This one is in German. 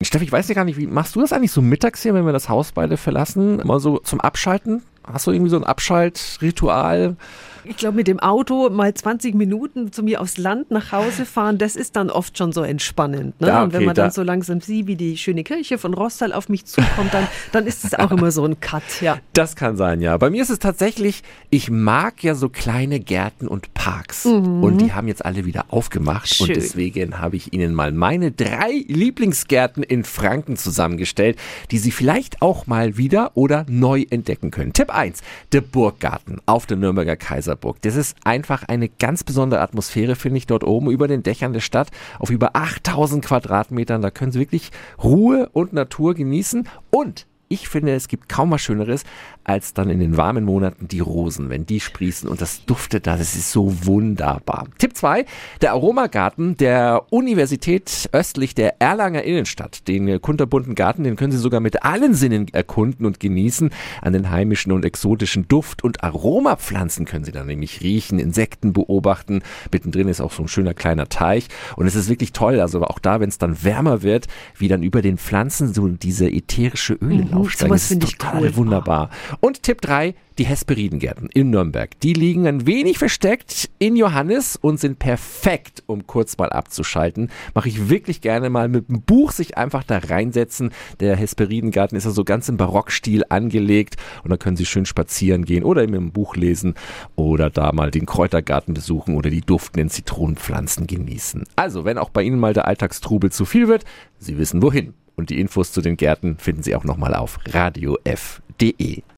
Steffi, ich weiß ja gar nicht, wie machst du das eigentlich so mittags hier, wenn wir das Haus beide verlassen? Mal so zum Abschalten? Hast du irgendwie so ein Abschaltritual? Ich glaube, mit dem Auto mal 20 Minuten zu mir aufs Land nach Hause fahren, das ist dann oft schon so entspannend. Ne? Ja, okay, und wenn man dann da- so langsam sieht, wie die schöne Kirche von Rostal auf mich zukommt, dann, dann ist es auch immer so ein Cut, ja. Das kann sein, ja. Bei mir ist es tatsächlich, ich mag ja so kleine Gärten und Parks. Und die haben jetzt alle wieder aufgemacht. Und Schön. deswegen habe ich Ihnen mal meine drei Lieblingsgärten in Franken zusammengestellt, die Sie vielleicht auch mal wieder oder neu entdecken können. Tipp 1, der Burggarten auf der Nürnberger Kaiserburg. Das ist einfach eine ganz besondere Atmosphäre, finde ich, dort oben über den Dächern der Stadt auf über 8000 Quadratmetern. Da können Sie wirklich Ruhe und Natur genießen und ich finde, es gibt kaum was Schöneres, als dann in den warmen Monaten die Rosen, wenn die sprießen und das duftet da, das ist so wunderbar. Tipp 2, der Aromagarten der Universität östlich der Erlanger Innenstadt. Den äh, kunterbunten Garten, den können Sie sogar mit allen Sinnen erkunden und genießen. An den heimischen und exotischen Duft- und Aromapflanzen können Sie dann nämlich riechen, Insekten beobachten. Mittendrin ist auch so ein schöner kleiner Teich und es ist wirklich toll, also auch da, wenn es dann wärmer wird, wie dann über den Pflanzen so diese ätherische Öle Mhm, aufsteigen. sowas Das finde ich total cool. wunderbar. Und Tipp 3, die Hesperidengärten in Nürnberg. Die liegen ein wenig versteckt in Johannes und sind perfekt, um kurz mal abzuschalten. Mache ich wirklich gerne mal mit dem Buch sich einfach da reinsetzen. Der Hesperidengarten ist ja so ganz im Barockstil angelegt und da können Sie schön spazieren gehen oder eben im Buch lesen oder da mal den Kräutergarten besuchen oder die duftenden Zitronenpflanzen genießen. Also, wenn auch bei Ihnen mal der Alltagstrubel zu viel wird, Sie wissen wohin. Und die Infos zu den Gärten finden Sie auch nochmal auf radiof.de.